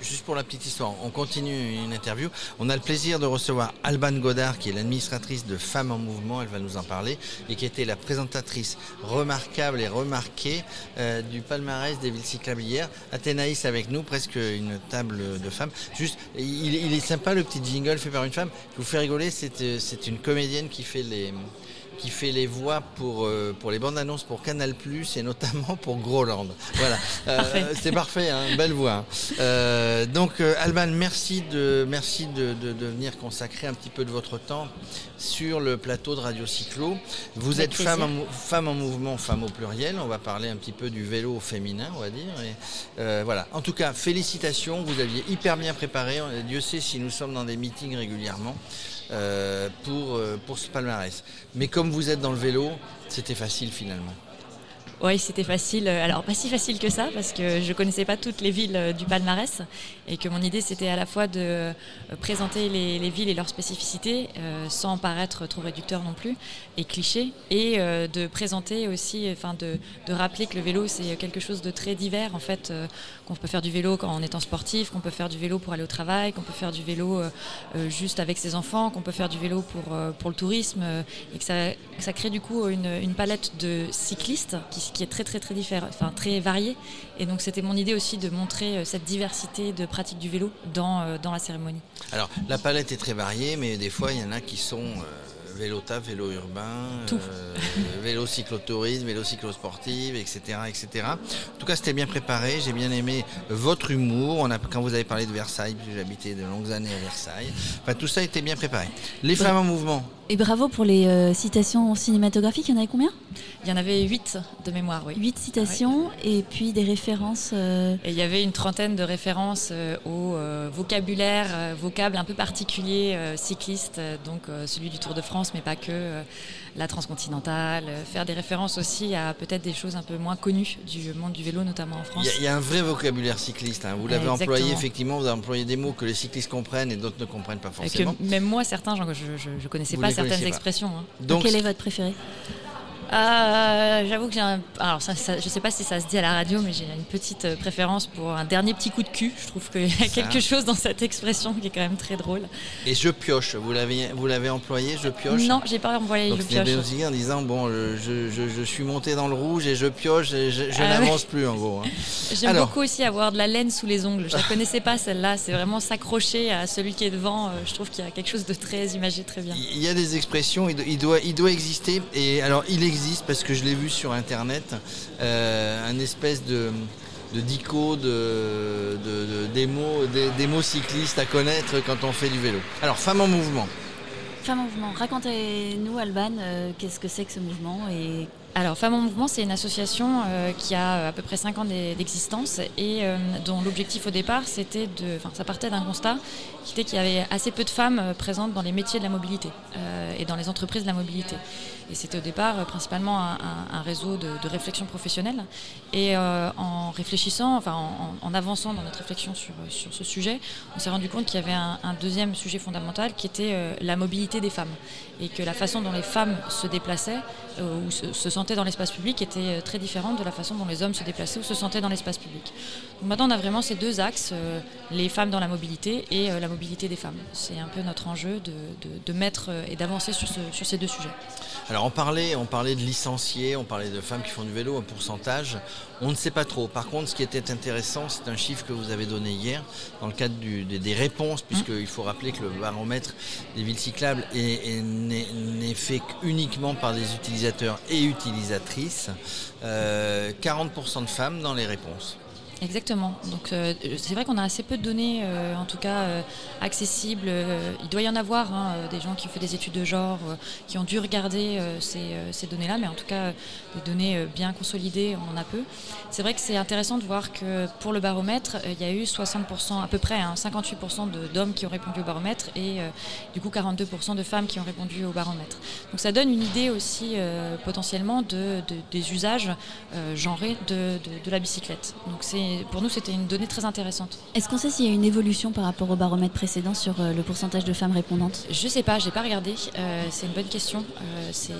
Juste pour la petite histoire, on continue une interview. On a le plaisir de recevoir Alban Godard, qui est l'administratrice de Femmes en Mouvement, elle va nous en parler, et qui était la présentatrice remarquable et remarquée euh, du palmarès des villes cyclables hier. Athénaïs avec nous, presque une table de femmes. Juste, il, il est sympa le petit jingle fait par une femme. Je vous fais rigoler, c'est euh, une comédienne qui fait les qui fait les voix pour, euh, pour les bandes annonces pour Canal et notamment pour Groland. Voilà, euh, c'est parfait, hein, belle voix. Hein. Euh, donc Alban, merci de, merci de, de, venir consacrer un petit peu de votre temps sur le plateau de Radio Cyclo. Vous êtes femme en, femme en, mouvement, femme au pluriel. On va parler un petit peu du vélo féminin, on va dire. Et, voilà. En tout cas, félicitations. Vous aviez hyper bien préparé. Dieu sait si nous sommes dans des meetings régulièrement. Euh, pour, euh, pour ce palmarès. Mais comme vous êtes dans le vélo, c'était facile finalement. Oui, c'était facile. Alors, pas si facile que ça, parce que je connaissais pas toutes les villes euh, du palmarès et que mon idée, c'était à la fois de euh, présenter les, villes et leurs spécificités euh, sans paraître trop réducteur non plus et cliché, et de présenter aussi, enfin, de, rappeler que le vélo, c'est quelque chose de très divers, en fait, qu'on peut faire du vélo en étant sportif, qu'on peut faire du vélo pour aller au travail, qu'on peut faire du vélo juste avec ses enfants, qu'on peut faire du vélo pour, pour le tourisme, et que ça, ça crée du coup une, une palette de cyclistes qui qui est très très très différent, enfin très varié. Et donc c'était mon idée aussi de montrer euh, cette diversité de pratiques du vélo dans, euh, dans la cérémonie. Alors la palette est très variée, mais des fois il y en a qui sont euh, vélo taf, vélo urbain, vélo cyclotourisme, vélo cyclosportive, etc., etc. En tout cas, c'était bien préparé. J'ai bien aimé votre humour. On a, quand vous avez parlé de Versailles, puisque j'habitais de longues années à Versailles. Enfin, tout ça était bien préparé. Les femmes en mouvement, et bravo pour les euh, citations cinématographiques. Il y en avait combien? Il y en avait 8 de mémoire, oui. 8 citations et puis des références. Euh, et il y avait une trentaine de références euh, au vocabulaire, vocable un peu particulier cycliste, donc celui du Tour de France, mais pas que, la transcontinentale. faire des références aussi à peut-être des choses un peu moins connues du monde du vélo, notamment en France. Il y, a un vrai vocabulaire cycliste. Hein. Vous l'avez employé, effectivement, vous avez employé des mots que les cyclistes comprennent et d'autres ne comprennent pas forcément. que même moi, certains, je ne connaissais pas certaines expressions. Hein. Donc, Quel est votre préféré? Euh, J'avoue que j'ai un... Alors, ça, je sais pas si ça se dit à la radio, mais j'ai une petite euh, préférence pour un dernier petit coup de cul. Je trouve qu'il y a quelque chose dans cette expression qui est quand même très drôle. Et je pioche, vous l'avez, vous l'avez employé, je pioche Non, j'ai pas employé je pioche. aussi en disant, bon, je, je, je, suis monté dans le rouge et je pioche et je, ah n'avance plus en gros. Hein. J'aime beaucoup aussi avoir de la laine sous les ongles. Je la connaissais pas celle-là, c'est vraiment s'accrocher à celui qui est devant. Euh, je trouve qu'il y a quelque chose de très imagé, très bien. Il y a des expressions, il doit, il doit exister. Et alors, il existe existe parce que je l'ai vu sur internet, euh, un espèce de, de dico de, des, mots, des, mots cyclistes à connaître quand on fait du vélo. Alors, Femmes en mouvement. Femmes en mouvement. Racontez-nous, Alban, euh, qu'est-ce que c'est que ce mouvement et alors, Femmes en Mouvement, c'est une association euh, qui a à peu près 5 ans d'existence et dont l'objectif au départ, c'était de. Enfin, ça partait d'un constat qui était qu'il y avait assez peu de femmes présentes dans les métiers de la mobilité et dans les entreprises de la mobilité. Et c'était au départ euh, principalement un, réseau de, réflexion professionnelle. Et euh, en réfléchissant, enfin en, avançant dans notre réflexion sur, sur ce sujet, on s'est rendu compte qu'il y avait un, deuxième sujet fondamental qui était euh, la mobilité des femmes. Et que la façon dont les femmes se déplaçaient ou se, sentaient dans l'espace public était très différente de la façon dont les hommes se déplaçaient ou se sentaient dans l'espace public. Donc maintenant, on a vraiment ces deux axes, les femmes dans la mobilité et la mobilité des femmes. C'est un peu notre enjeu de, mettre et d'avancer sur, sur ces deux sujets. Alors on parlait, on parlait de licenciés, on parlait de femmes qui font du vélo, un pourcentage. On ne sait pas trop. Par contre, ce qui était intéressant, c'est un chiffre que vous avez donné hier dans le cadre des, réponses, puisqu'il faut rappeler que le baromètre des villes cyclables n'est fait uniquement par des utilisateurs et utilisatrices. 40% euh, de femmes dans les réponses. Exactement. Donc euh, c'est vrai qu'on a assez peu de données, euh, en tout cas euh, accessibles. il doit y en avoir hein, des gens qui ont fait des études de genre, qui ont dû regarder ces, données-là, mais en tout cas des données bien consolidées, on en a peu. C'est vrai que c'est intéressant de voir que pour le baromètre, il y a eu 60%, à peu près, 58% hein, d'hommes qui ont répondu au baromètre et du coup 42% de femmes qui ont répondu au baromètre. Donc ça donne une idée aussi potentiellement de, des usages genrés de, de la bicyclette. Donc c'est mais pour nous, c'était une donnée très intéressante. Est-ce qu'on sait s'il y a une évolution par rapport au baromètre précédent sur euh, le pourcentage de femmes répondantes? Je sais pas, j'ai pas regardé. Euh, c'est une bonne question. Euh, c'est,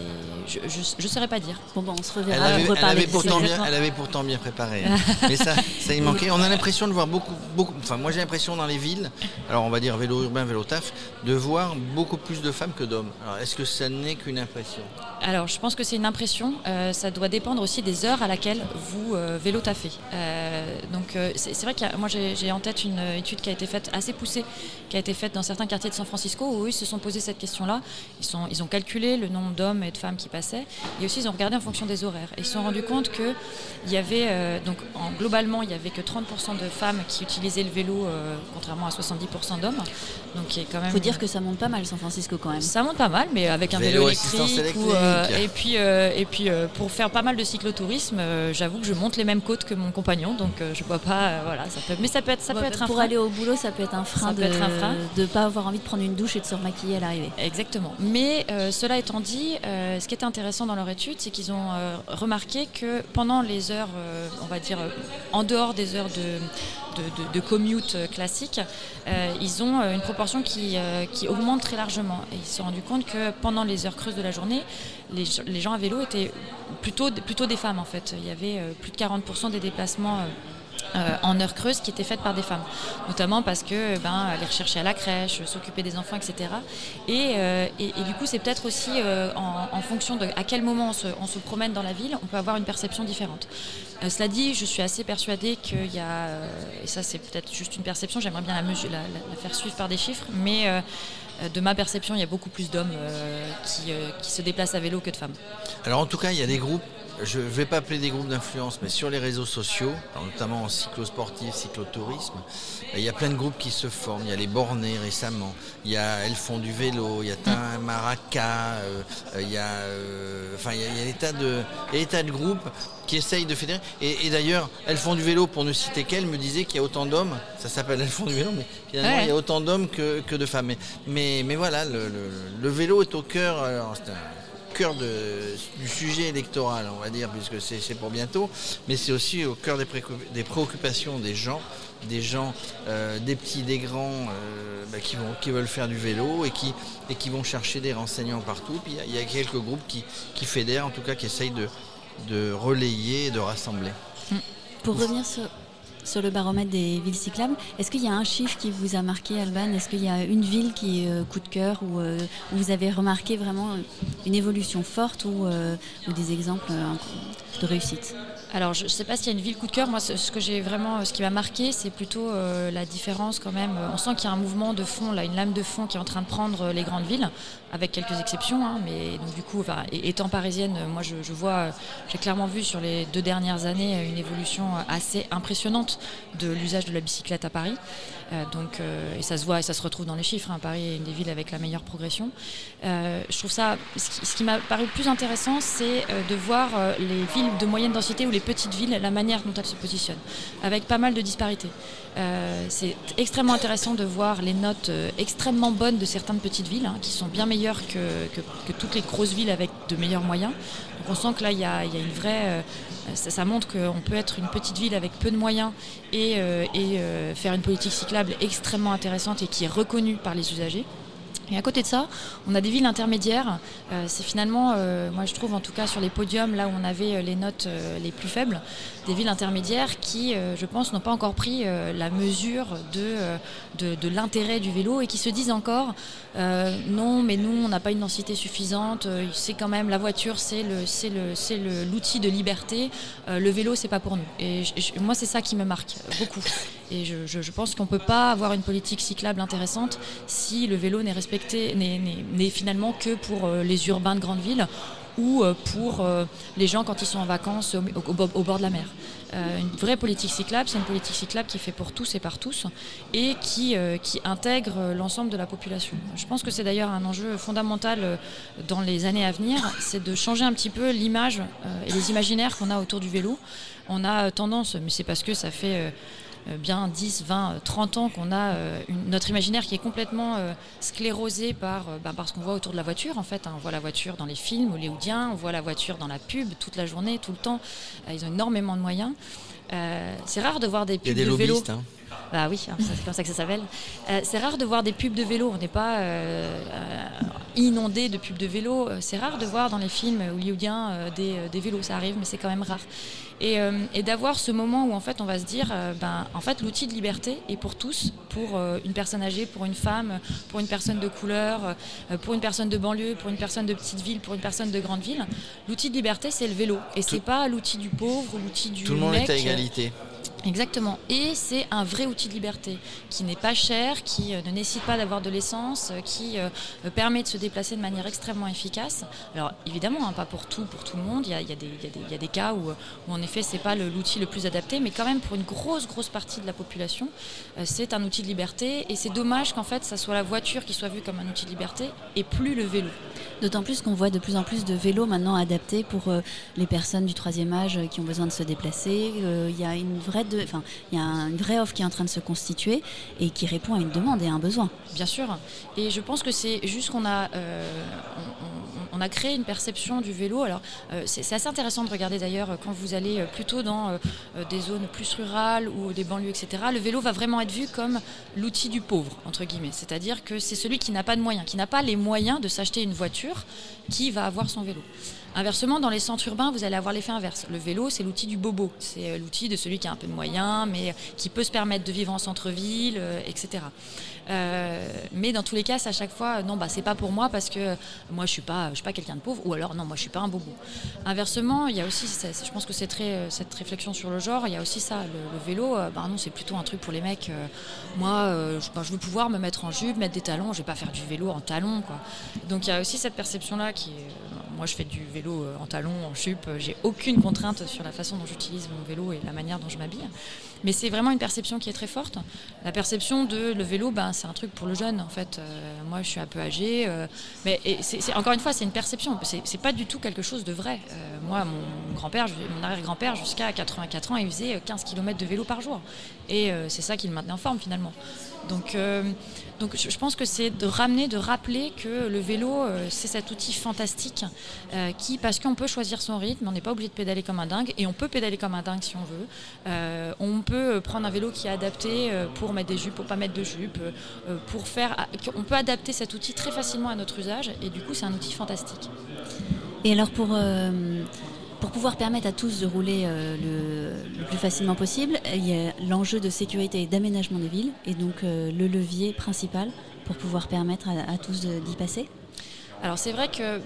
je, je, saurais pas dire. Bon, bon on se Elle reverra avait, elle avait pourtant bien, elle avait pourtant bien préparé. hein. Mais ça, ça y manquait. On a l'impression de voir beaucoup, beaucoup. Enfin, moi j'ai l'impression dans les villes, alors on va dire vélo urbain, vélo taf, de voir beaucoup plus de femmes que d'hommes. Alors est-ce que ça n'est qu'une impression? Alors, je pense que c'est une impression. Euh, ça doit dépendre aussi des heures à laquelle vous euh, vélo taffez. Euh, donc, euh, c'est vrai que moi, j'ai en tête une euh, étude qui a été faite assez poussée, qui a été faite dans certains quartiers de San Francisco où ils se sont posé cette question-là. Ils, sont- ils ont calculé le nombre d'hommes et de femmes qui passaient, et aussi ils ont regardé en fonction des horaires. Et ils se sont rendus compte que il y avait euh, donc en- globalement, il y avait que 30% de femmes qui utilisaient le vélo, euh, contrairement à 70% d'hommes. Donc, il quand même. Faut dire que ça monte pas mal San Francisco quand même. Ça monte pas mal, mais avec un Vélo électrique. ou, euh, et puis, euh, et puis euh, pour faire pas mal de cyclotourisme, euh, j'avoue que je monte les mêmes côtes que mon compagnon, donc euh, je vois pas. euh, voilà, ça peut, mais ça peut être, ça peut Ouais, être un pour frein. aller au boulot, ça peut être un frein Ça de peut être un frein. ne pas avoir envie de prendre une douche et de se remaquiller à l'arrivée. Exactement. Mais euh, cela étant dit, euh, ce qui était intéressant dans leur étude, c'est qu'ils ont euh, remarqué que pendant les heures, on va dire, en dehors des heures de, de, de- de commute classiques, euh, ils ont une proportion qui, euh, qui augmente très largement. Et ils se sont rendus compte que pendant les heures creuses de la journée, les, gens- les gens à vélo étaient plutôt, plutôt des femmes en fait. Il y avait euh, plus de 40% des déplacements. Euh, euh, en heures creuses qui étaient faites par des femmes, notamment parce que ben aller rechercher à la crèche, s'occuper des enfants, etc. Et, euh, et, du coup, c'est peut-être aussi euh, en, fonction de à quel moment on se, promène dans la ville, on peut avoir une perception différente. Euh, cela dit, je suis assez persuadée qu'il y a, euh, et ça c'est peut-être juste une perception, j'aimerais bien la, la, faire suivre par des chiffres, mais euh, euh, de ma perception, il y a beaucoup plus d'hommes euh, qui, euh, qui se déplacent à vélo que de femmes. Alors en tout cas, il y a des groupes, je ne vais pas appeler des groupes d'influence, mais sur les réseaux sociaux, notamment en cyclosportif, cyclotourisme, il y a plein de groupes qui se forment. Il y a les bornés récemment, il y a Elles font du vélo, il y a Tin Maraca, euh, il y a, euh, enfin, il y a, il y a des, tas de, des tas de groupes qui essayent de fédérer. Et, et d'ailleurs, Elles font du vélo, pour ne citer qu'elles, me disait qu'il y a autant d'hommes, ça s'appelle Elles font du vélo, mais finalement, Ouais. il y a autant d'hommes que, que de femmes. Mais, mais, mais voilà, le, le- le vélo est au cœur, alors, c'est un cœur du sujet électoral, on va dire, puisque c'est pour bientôt, mais c'est aussi au cœur des, des préoccupations des gens, des gens, euh, des petits, des grands, euh, bah, qui, veulent faire du vélo et qui, vont chercher des renseignements partout. Puis il y a- quelques groupes qui, fédèrent, en tout cas qui essayent de, de relayer et de rassembler. Pour revenir sur, sur le baromètre des villes cyclables, est-ce qu'il y a un chiffre qui vous a marqué, Alban? Est-ce qu'il y a une ville qui est euh, coup de cœur euh, où vous avez remarqué vraiment une évolution forte ou, euh, des exemples de réussite? Alors, je ne sais pas s'il y a une ville coup de cœur. Moi, ce, que j'ai vraiment, ce qui m'a marqué, c'est plutôt euh, la différence quand même. On sent qu'il y a un mouvement de fond, là, une lame de fond qui est en train de prendre euh, les grandes villes, avec quelques exceptions. hein, mais donc, du coup, enfin, étant parisienne, moi, je, vois, j'ai clairement vu sur les deux dernières années une évolution assez impressionnante de l'usage de la bicyclette à Paris. Euh, donc, et ça se voit et ça se retrouve dans les chiffres. hein. Paris est une des villes avec la meilleure progression. Je trouve ça, ce qui, qui m'a paru le plus intéressant, c'est de voir les villes de moyenne densité ou les petites villes, la manière dont elles se positionnent, avec pas mal de disparités. Euh, c'est extrêmement intéressant de voir les notes euh, extrêmement bonnes de certaines petites villes, hein, qui sont bien meilleures que, toutes les grosses villes avec de meilleurs moyens. Donc on sent que là, il y a, une vraie... euh, ça, montre qu'on peut être une petite ville avec peu de moyens et, faire une politique cyclable extrêmement intéressante et qui est reconnue par les usagers. Et à côté de ça, on a des villes intermédiaires. Euh, c'est finalement, euh, moi je trouve en tout cas sur les podiums, là où on avait euh, les notes euh, les plus faibles, des villes intermédiaires qui, euh, je pense, n'ont pas encore pris la mesure de, de, de l'intérêt du vélo et qui se disent encore, non, mais nous, on n'a pas une densité suffisante. c'est quand même la voiture, c'est le, c'est le, c'est le- l'outil de liberté. le vélo, c'est pas pour nous. Et moi, c'est ça qui me marque beaucoup. Et je, pense qu'on peut pas avoir une politique cyclable intéressante si le vélo n'est respecté, n'est, finalement que pour euh, les urbains de grandes villes ou euh, pour euh, les gens quand ils sont en vacances au, bord de la mer. Une vraie politique cyclable, c'est une politique cyclable qui est faite pour tous et par tous et qui, intègre l'ensemble de la population. Je pense que c'est d'ailleurs un enjeu fondamental dans les années à venir, c'est de changer un petit peu l'image et les imaginaires qu'on a autour du vélo. On a tendance, mais c'est parce que ça fait... euh, bien 10, 20, euh, 30 ans qu'on a euh, une- notre imaginaire qui est complètement euh, sclérosé par, par ce qu'on voit autour de la voiture. En fait, hein. on voit la voiture dans les films hollywoodiens, on voit la voiture dans la pub toute la journée, tout le temps. Ils ont énormément de moyens. c'est rare de voir des pubs Il y a des de vélo. Hein. Bah oui, hein, c'est comme ça que ça s'appelle. Euh, c'est rare de voir des pubs de vélo. On n'est pas euh, euh, inondé de pubs de vélo. C'est rare de voir dans les films hollywoodiens des, des vélos. Ça arrive, mais c'est quand même rare. Et, et d'avoir ce moment où en fait on va se dire, ben en fait l'outil de liberté est pour tous, pour une personne âgée, pour une femme, pour une personne de couleur, pour une personne de banlieue, pour une personne de petite ville, pour une personne de grande ville. L'outil de liberté c'est le vélo et c'est pas l'outil du pauvre, l'outil du Tout le monde mec. est à égalité. Exactement. Et c'est un vrai outil de liberté qui n'est pas cher, qui euh, ne nécessite pas d'avoir de l'essence, euh, qui euh, permet de se déplacer de manière extrêmement efficace. Alors évidemment, hein, pas pour tout, pour tout le monde. Il y a, des, cas où, où en effet c'est pas l'outil le, le, plus adapté, mais quand même pour une grosse grosse partie de la population, c'est un outil de liberté. Et c'est dommage qu'en fait ça soit la voiture qui soit vue comme un outil de liberté et plus le vélo. D'autant plus qu'on voit de plus en plus de vélos maintenant adaptés pour les personnes du troisième âge qui ont besoin de se déplacer. Il y a une vraie il y a une vraie offre qui est en train de se constituer et qui répond à une demande et à un besoin. Bien sûr. Et je pense que c'est juste qu'on a, euh, on, a créé une perception du vélo. Alors, euh, c'est assez intéressant de regarder d'ailleurs quand vous allez plutôt dans euh, des zones plus rurales ou des banlieues, etc. Le vélo va vraiment être vu comme l'outil du pauvre, entre guillemets. C'est-à-dire que c'est celui qui n'a pas de moyens, qui n'a pas les moyens de s'acheter une voiture, qui va avoir son vélo. Inversement, dans les centres urbains, vous allez avoir l'effet inverse. Le vélo, c'est l'outil du bobo. C'est l'outil de celui qui a un peu de moyens, mais qui peut se permettre de vivre en centre-ville, euh, etc. Euh, mais dans tous les cas, c'est à chaque fois, non, bah, c'est pas pour moi parce que moi, je suis pas, suis pas quelqu'un de pauvre, ou alors, non, moi, je suis pas un bobo. Inversement, il y a aussi, je pense que c'est très, cette réflexion sur le genre, il y a aussi ça. Le, vélo, bah, non, c'est plutôt un truc pour les mecs. moi, je, bah, je, veux pouvoir me mettre en jupe, mettre des talons, je vais pas faire du vélo en talons, quoi. Donc, il y a aussi cette perception-là qui est moi, je fais du vélo en talons, en jupe. J'ai aucune contrainte sur la façon dont j'utilise mon vélo et la manière dont je m'habille. Mais c'est vraiment une perception qui est très forte. La perception de le vélo, ben, c'est un truc pour le jeune. En fait, euh, moi, je suis un peu âgée. Euh, mais encore une fois, c'est une perception. C'est, pas du tout quelque chose de vrai. Euh, moi, mon grand-père, mon arrière-grand-père, jusqu'à 84 ans, il faisait 15 km de vélo par jour. Et c'est ça qui le maintenait en forme finalement. Donc, euh, donc je pense que c'est de ramener, de rappeler que le vélo, euh, c'est cet outil fantastique euh, qui, parce qu'on peut choisir son rythme, on n'est pas obligé de pédaler comme un dingue, et on peut pédaler comme un dingue si on veut. on peut prendre un vélo qui est adapté pour mettre des jupes, pour pas mettre de jupes, pour faire. On peut adapter cet outil très facilement à notre usage, et du coup, c'est un outil fantastique. Et alors pour pour pouvoir permettre à tous de rouler euh, le, plus facilement possible, il y a l'enjeu de sécurité et d'aménagement des villes, et donc euh, le levier principal pour pouvoir permettre à, tous d'y passer alors c'est vrai que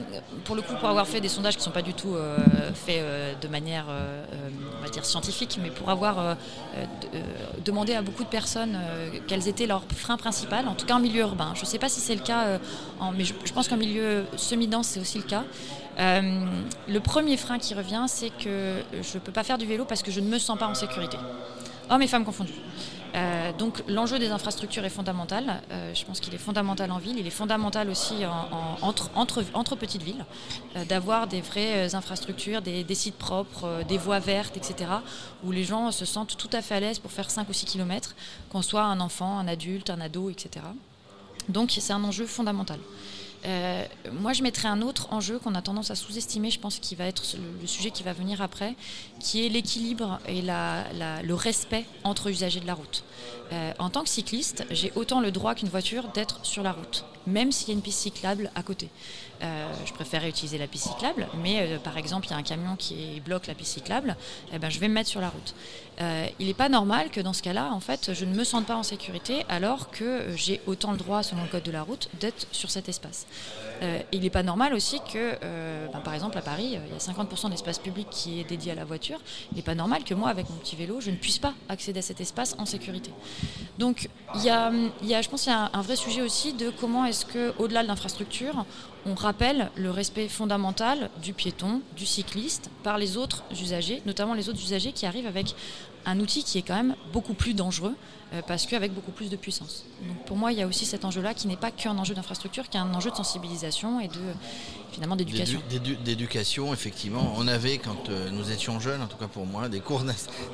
pour le coup, pour avoir fait des sondages qui ne sont pas du tout euh, faits de manière, on va dire scientifique, mais pour avoir demandé à beaucoup de personnes quels étaient leurs freins principaux, en tout cas en milieu urbain. Je ne sais pas si c'est le cas, mais je, je pense qu'en milieu semi-dense c'est aussi le cas. Le premier frein qui revient, c'est que je ne peux pas faire du vélo parce que je ne me sens pas en sécurité. Hommes et femmes confondus. Euh, donc l'enjeu des infrastructures est fondamental. Euh, je pense qu'il est fondamental en ville. Il est fondamental aussi en, en, entre, petites villes, euh, d'avoir des vraies infrastructures, des, des, sites propres, des voies vertes, etc., où les gens se sentent tout à fait à l'aise pour faire 5 ou 6 km, qu'on soit un enfant, un adulte, un ado, etc. Donc c'est un enjeu fondamental. Euh, moi, je mettrais un autre enjeu qu'on a tendance à sous-estimer, je pense, qui va être le, sujet qui va venir après, qui est l'équilibre et le respect entre usagers de la route. Euh, en tant que cycliste, j'ai autant le droit qu'une voiture d'être sur la route, même s'il y a une piste cyclable à côté. Euh, je préférerais utiliser la piste cyclable, mais euh, par exemple, il y a un camion qui bloque la piste cyclable, eh ben, je vais me mettre sur la route. Euh, il n'est pas normal que dans ce cas-là, en fait, je ne me sente pas en sécurité alors que j'ai autant le droit, selon le code de la route, d'être sur cet espace. Il n'est pas normal aussi que, ben, par exemple, à Paris, il y a 50% d'espace public qui est dédié à la voiture. Il n'est pas normal que moi, avec mon petit vélo, je ne puisse pas accéder à cet espace en sécurité. Donc, y a, je pense qu'il y a un vrai sujet aussi de comment est-ce que, au-delà de l'infrastructure, on rappelle le respect fondamental du piéton, du cycliste, par les autres usagers, notamment les autres usagers qui arrivent avec un outil qui est quand même beaucoup plus dangereux euh, parce qu'avec beaucoup plus de puissance. Donc pour moi, il y a aussi cet enjeu-là qui n'est pas qu'un enjeu d'infrastructure, qui est un enjeu de sensibilisation et de finalement d'éducation. D'éducation, effectivement. On avait, quand euh, nous étions jeunes, en tout cas pour moi, des cours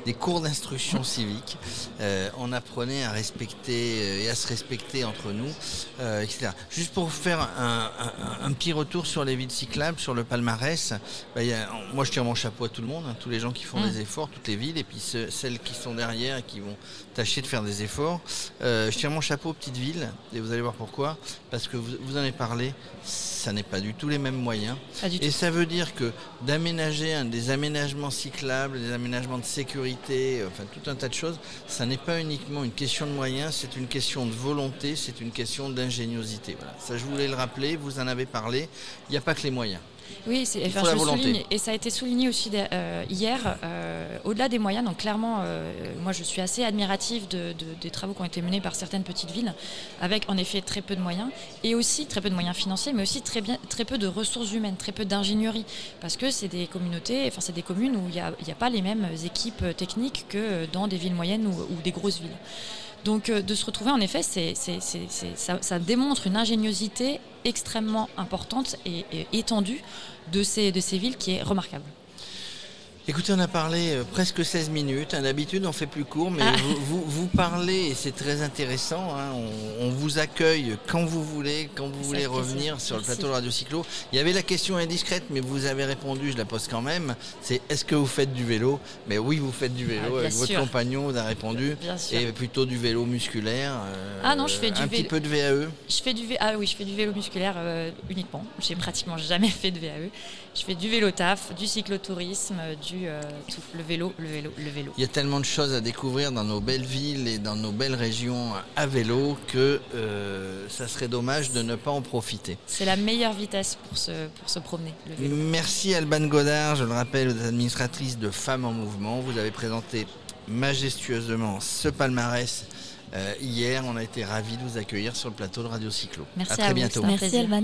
des cours d'instruction civique. Euh, on apprenait à respecter et à se respecter entre nous, euh, Juste pour faire un, un, un, petit retour sur les villes cyclables, sur le palmarès, bah, y a, moi je tire mon chapeau à tout le monde, hein, tous les gens qui font mmh. des efforts, toutes les villes, et puis ce, celles qui sont derrière et qui vont tâcher de faire des efforts. Euh, je tire mon chapeau aux petites villes et vous allez voir pourquoi. Parce que vous, vous en avez parlé, ça n'est pas du tout les mêmes moyens. Pas du Et tout. ça veut dire que d'aménager des aménagements cyclables, des aménagements de sécurité, enfin tout un tas de choses, ça n'est pas uniquement une question de moyens, c'est une question de volonté, c'est une question d'ingéniosité. Voilà. Ça, je voulais le rappeler, vous en avez parlé. Il n'y a pas que les moyens. Oui, c'est, enfin, je le souligne, et ça a été souligné aussi euh, hier, euh, au-delà des moyens. Donc clairement, euh, moi je suis assez admirative de- de- des travaux qui ont été menés par certaines petites villes, avec en effet très peu de moyens, et aussi très peu de moyens financiers, mais aussi très, bien, très peu de ressources humaines, très peu d'ingénierie, parce que c'est des communautés, enfin c'est des communes où il n'y a, pas les mêmes équipes techniques que dans des villes moyennes ou, ou des grosses villes. Donc euh, de se retrouver en effet, c'est, ça, démontre une ingéniosité extrêmement importante et, étendue de ces villes qui est remarquable. Écoutez, on a parlé euh, presque 16 minutes. hein. D'habitude, on fait plus court, mais Ah. vous, vous, vous parlez et c'est très intéressant. hein. On, on vous accueille quand vous voulez, quand vous voulez plaisir. revenir sur le plateau de Radio Cyclo. Il y avait la question indiscrète, mais vous avez répondu, je la pose quand même. C'est est-ce que vous faites du vélo? Mais oui, vous faites du vélo. Ah, bien Avec votre sûr. compagnon, vous a répondu. Bien sûr. Et plutôt du vélo musculaire. euh, Ah non, je fais du Un petit vélo- peu de. VAE. Je fais du ah oui, je fais du vélo musculaire euh, uniquement. J'ai pratiquement jamais fait de VAE. Je fais du vélo taf, du cyclotourisme, euh, euh, tout. Le vélo, le vélo, le vélo. Il y a tellement de choses à découvrir dans nos belles villes et dans nos belles régions à vélo que euh, ça serait dommage de ne pas en profiter. C'est la meilleure vitesse pour se, pour se promener, le vélo. Merci Alban Godard, je le rappelle, aux administratrices de Femmes en Mouvement. Vous avez présenté majestueusement ce palmarès euh, hier. On a été ravis de vous accueillir sur le plateau de Radio Cyclo. Merci à à très vous, bientôt. Merci. Alban.